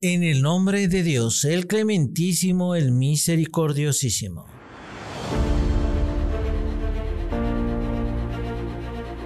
En el nombre de Dios, el clementísimo, el misericordiosísimo.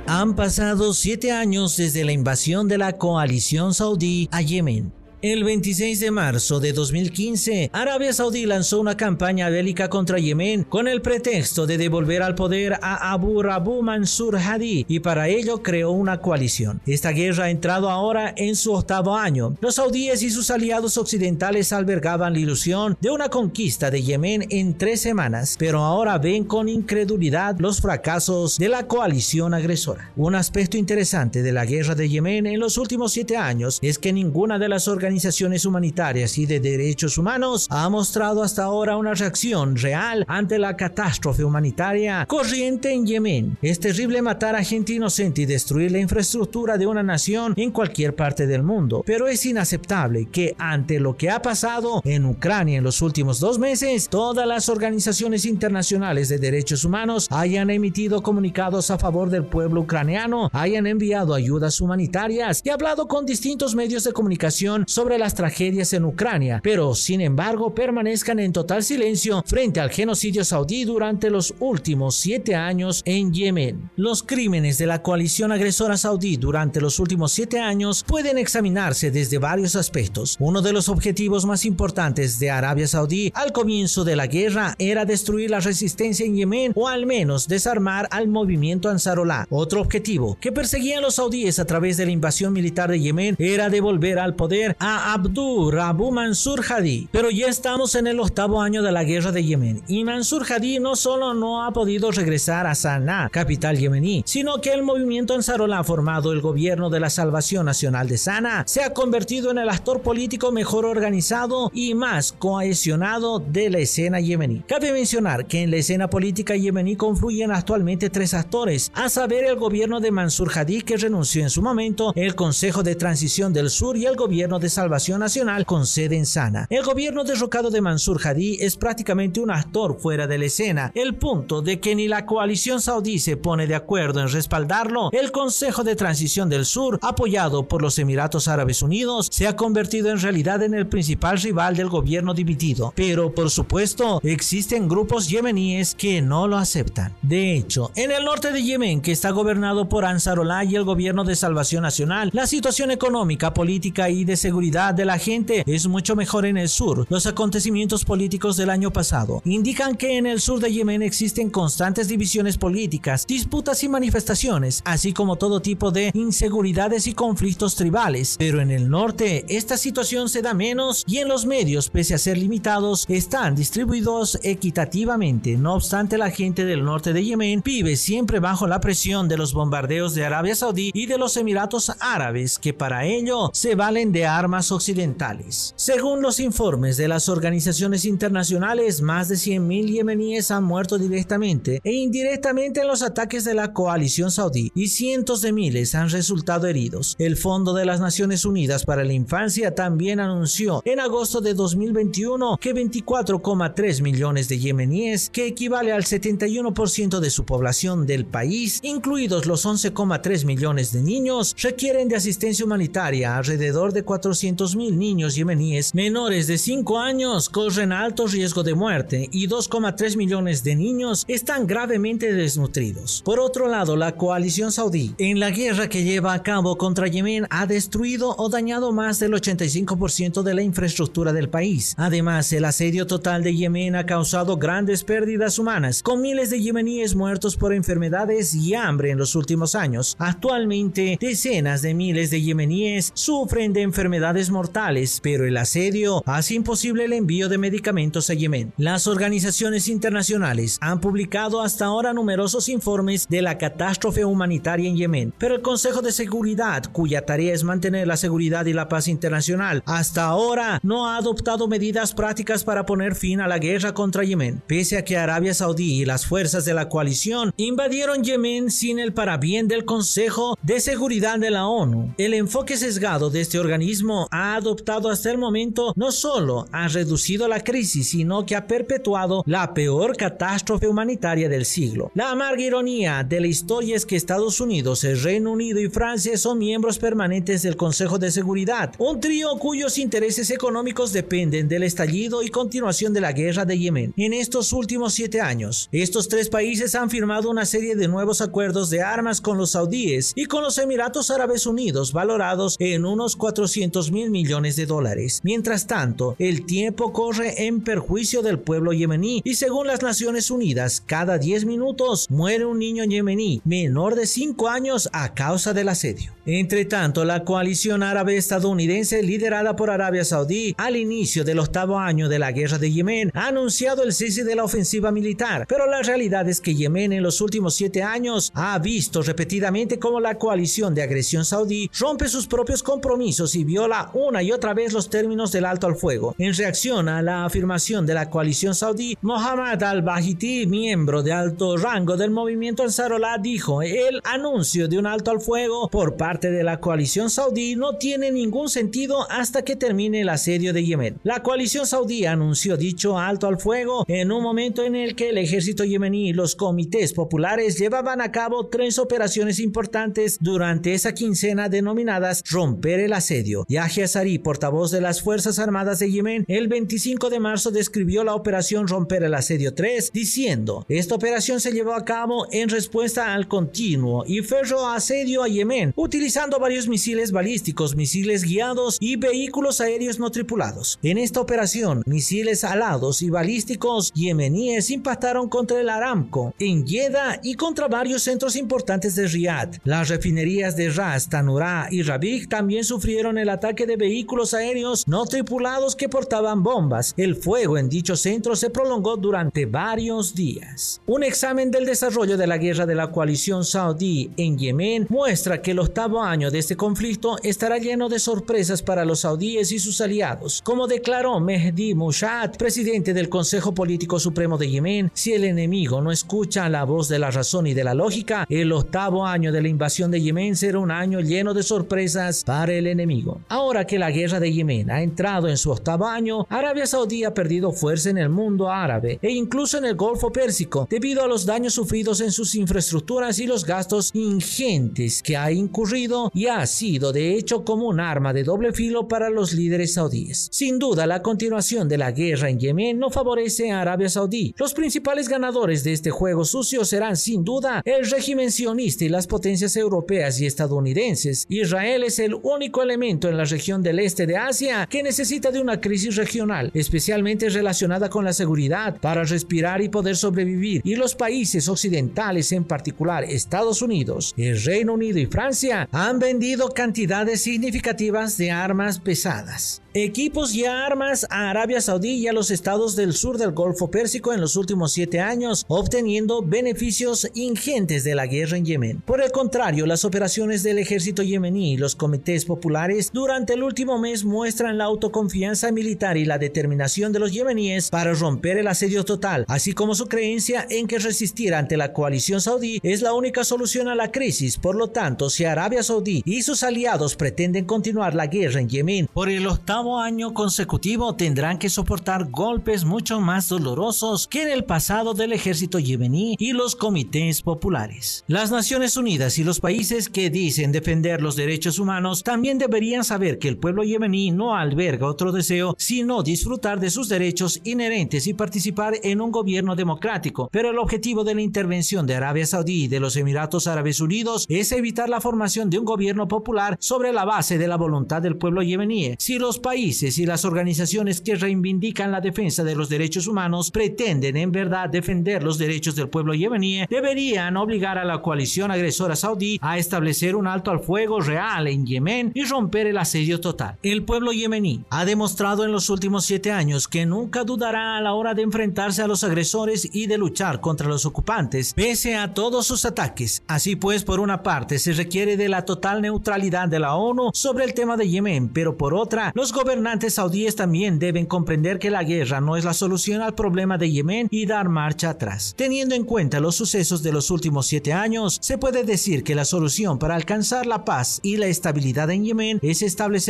Han pasado siete años desde la invasión de la coalición saudí a Yemen el 26 de marzo de 2015, Arabia Saudí lanzó una campaña bélica contra Yemen con el pretexto de devolver al poder a Abu Rabu Mansur Hadi y para ello creó una coalición. Esta guerra ha entrado ahora en su octavo año. Los saudíes y sus aliados occidentales albergaban la ilusión de una conquista de Yemen en tres semanas, pero ahora ven con incredulidad los fracasos de la coalición agresora. Un aspecto interesante de la guerra de Yemen en los últimos siete años es que ninguna de las organizaciones organizaciones humanitarias y de derechos humanos ha mostrado hasta ahora una reacción real ante la catástrofe humanitaria corriente en Yemen. Es terrible matar a gente inocente y destruir la infraestructura de una nación en cualquier parte del mundo, pero es inaceptable que ante lo que ha pasado en Ucrania en los últimos dos meses, todas las organizaciones internacionales de derechos humanos hayan emitido comunicados a favor del pueblo ucraniano, hayan enviado ayudas humanitarias y hablado con distintos medios de comunicación sobre sobre las tragedias en Ucrania, pero sin embargo permanezcan en total silencio frente al genocidio saudí durante los últimos siete años en Yemen. Los crímenes de la coalición agresora saudí durante los últimos siete años pueden examinarse desde varios aspectos. Uno de los objetivos más importantes de Arabia Saudí al comienzo de la guerra era destruir la resistencia en Yemen o al menos desarmar al movimiento Ansarollah. Otro objetivo que perseguían los saudíes a través de la invasión militar de Yemen era devolver al poder a Abdur Rabu Mansur Hadi. Pero ya estamos en el octavo año de la guerra de Yemen y Mansur Hadi no solo no ha podido regresar a Sanaa, capital yemení, sino que el movimiento Ansarollah formado el gobierno de la Salvación Nacional de Sanaa se ha convertido en el actor político mejor organizado y más cohesionado de la escena yemení. Cabe mencionar que en la escena política yemení confluyen actualmente tres actores, a saber el gobierno de Mansur Hadi que renunció en su momento, el Consejo de Transición del Sur y el gobierno de Salvación Nacional con sede en Sana. El gobierno derrocado de Mansur Hadi es prácticamente un actor fuera de la escena, el punto de que ni la coalición saudí se pone de acuerdo en respaldarlo, el Consejo de Transición del Sur, apoyado por los Emiratos Árabes Unidos, se ha convertido en realidad en el principal rival del gobierno dividido. Pero por supuesto, existen grupos yemeníes que no lo aceptan. De hecho, en el norte de Yemen, que está gobernado por Ansarollah y el gobierno de Salvación Nacional, la situación económica, política y de seguridad de la gente es mucho mejor en el sur. Los acontecimientos políticos del año pasado indican que en el sur de Yemen existen constantes divisiones políticas, disputas y manifestaciones, así como todo tipo de inseguridades y conflictos tribales. Pero en el norte esta situación se da menos y en los medios, pese a ser limitados, están distribuidos equitativamente. No obstante, la gente del norte de Yemen vive siempre bajo la presión de los bombardeos de Arabia Saudí y de los Emiratos Árabes, que para ello se valen de armas occidentales. Según los informes de las organizaciones internacionales, más de 100.000 yemeníes han muerto directamente e indirectamente en los ataques de la coalición saudí y cientos de miles han resultado heridos. El Fondo de las Naciones Unidas para la Infancia también anunció en agosto de 2021 que 24,3 millones de yemeníes, que equivale al 71% de su población del país, incluidos los 11,3 millones de niños, requieren de asistencia humanitaria alrededor de 400 mil niños yemeníes menores de 5 años corren alto riesgo de muerte y 2,3 millones de niños están gravemente desnutridos. Por otro lado, la coalición saudí en la guerra que lleva a cabo contra Yemen ha destruido o dañado más del 85% de la infraestructura del país. Además, el asedio total de Yemen ha causado grandes pérdidas humanas, con miles de yemeníes muertos por enfermedades y hambre en los últimos años. Actualmente, decenas de miles de yemeníes sufren de enfermedades mortales, pero el asedio hace imposible el envío de medicamentos a Yemen. Las organizaciones internacionales han publicado hasta ahora numerosos informes de la catástrofe humanitaria en Yemen, pero el Consejo de Seguridad, cuya tarea es mantener la seguridad y la paz internacional, hasta ahora no ha adoptado medidas prácticas para poner fin a la guerra contra Yemen, pese a que Arabia Saudí y las fuerzas de la coalición invadieron Yemen sin el parabién del Consejo de Seguridad de la ONU. El enfoque sesgado de este organismo ha adoptado hasta el momento no solo ha reducido la crisis, sino que ha perpetuado la peor catástrofe humanitaria del siglo. La amarga ironía de la historia es que Estados Unidos, el Reino Unido y Francia son miembros permanentes del Consejo de Seguridad, un trío cuyos intereses económicos dependen del estallido y continuación de la guerra de Yemen. En estos últimos siete años, estos tres países han firmado una serie de nuevos acuerdos de armas con los saudíes y con los Emiratos Árabes Unidos, valorados en unos 400 mil millones de dólares. Mientras tanto, el tiempo corre en perjuicio del pueblo yemení y según las Naciones Unidas, cada 10 minutos muere un niño yemení menor de 5 años a causa del asedio. Entre tanto, la coalición árabe estadounidense liderada por Arabia Saudí al inicio del octavo año de la guerra de Yemen ha anunciado el cese de la ofensiva militar, pero la realidad es que Yemen en los últimos siete años ha visto repetidamente cómo la coalición de agresión saudí rompe sus propios compromisos y viola una y otra vez los términos del alto al fuego. En reacción a la afirmación de la coalición saudí, Mohammad al-Bahiti, miembro de alto rango del movimiento Ansarollah, dijo el anuncio de un alto al fuego por parte de la coalición saudí no tiene ningún sentido hasta que termine el asedio de Yemen. La coalición saudí anunció dicho alto al fuego en un momento en el que el ejército yemení y los comités populares llevaban a cabo tres operaciones importantes durante esa quincena denominadas romper el asedio. Sari, portavoz de las Fuerzas Armadas de Yemen, el 25 de marzo describió la operación romper el asedio 3 diciendo, esta operación se llevó a cabo en respuesta al continuo y ferro asedio a Yemen, utilizando varios misiles balísticos, misiles guiados y vehículos aéreos no tripulados. En esta operación, misiles alados y balísticos yemeníes impactaron contra el Aramco en Jeddah y contra varios centros importantes de Riyadh. Las refinerías de Ras, Tanura y Rabik también sufrieron el ataque de vehículos aéreos no tripulados que portaban bombas. El fuego en dicho centro se prolongó durante varios días. Un examen del desarrollo de la guerra de la coalición saudí en Yemen muestra que el octavo año de este conflicto estará lleno de sorpresas para los saudíes y sus aliados. Como declaró Mehdi Mushad, presidente del Consejo Político Supremo de Yemen, si el enemigo no escucha la voz de la razón y de la lógica, el octavo año de la invasión de Yemen será un año lleno de sorpresas para el enemigo. Que la guerra de Yemen ha entrado en su octavo año, Arabia Saudí ha perdido fuerza en el mundo árabe e incluso en el Golfo Pérsico debido a los daños sufridos en sus infraestructuras y los gastos ingentes que ha incurrido y ha sido de hecho como un arma de doble filo para los líderes saudíes. Sin duda, la continuación de la guerra en Yemen no favorece a Arabia Saudí. Los principales ganadores de este juego sucio serán sin duda el régimen sionista y las potencias europeas y estadounidenses. Israel es el único elemento en la región del este de Asia que necesita de una crisis regional, especialmente relacionada con la seguridad, para respirar y poder sobrevivir. Y los países occidentales, en particular Estados Unidos, el Reino Unido y Francia, han vendido cantidades significativas de armas pesadas equipos y armas a Arabia Saudí y a los estados del sur del Golfo Pérsico en los últimos siete años, obteniendo beneficios ingentes de la guerra en Yemen. Por el contrario, las operaciones del ejército yemení y los comités populares durante el último mes muestran la autoconfianza militar y la determinación de los yemeníes para romper el asedio total, así como su creencia en que resistir ante la coalición saudí es la única solución a la crisis. Por lo tanto, si Arabia Saudí y sus aliados pretenden continuar la guerra en Yemen por el octavo año consecutivo tendrán que soportar golpes mucho más dolorosos que en el pasado del ejército yemení y los comités populares. Las Naciones Unidas y los países que dicen defender los derechos humanos también deberían saber que el pueblo yemení no alberga otro deseo sino disfrutar de sus derechos inherentes y participar en un gobierno democrático. Pero el objetivo de la intervención de Arabia Saudí y de los Emiratos Árabes Unidos es evitar la formación de un gobierno popular sobre la base de la voluntad del pueblo yemení. Si los países y las organizaciones que reivindican la defensa de los derechos humanos pretenden en verdad defender los derechos del pueblo yemení, deberían obligar a la coalición agresora saudí a establecer un alto al fuego real en Yemen y romper el asedio total. El pueblo yemení ha demostrado en los últimos siete años que nunca dudará a la hora de enfrentarse a los agresores y de luchar contra los ocupantes, pese a todos sus ataques. Así pues, por una parte, se requiere de la total neutralidad de la ONU sobre el tema de Yemen, pero por otra, los gobernantes saudíes también deben comprender que la guerra no es la solución al problema de Yemen y dar marcha atrás. Teniendo en cuenta los sucesos de los últimos siete años, se puede decir que la solución para alcanzar la paz y la estabilidad en Yemen es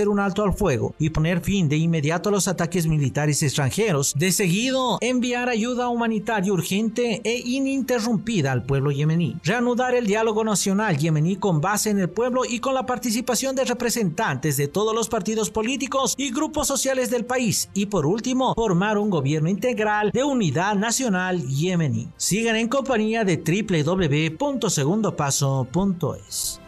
un alto al fuego y poner fin de inmediato a los ataques militares extranjeros. De seguido, enviar ayuda humanitaria urgente e ininterrumpida al pueblo yemení. Reanudar el diálogo nacional yemení con base en el pueblo y con la participación de representantes de todos los partidos políticos y grupos sociales del país. Y por último, formar un gobierno integral de unidad nacional yemení. Sigan en compañía de www.segundopaso.es.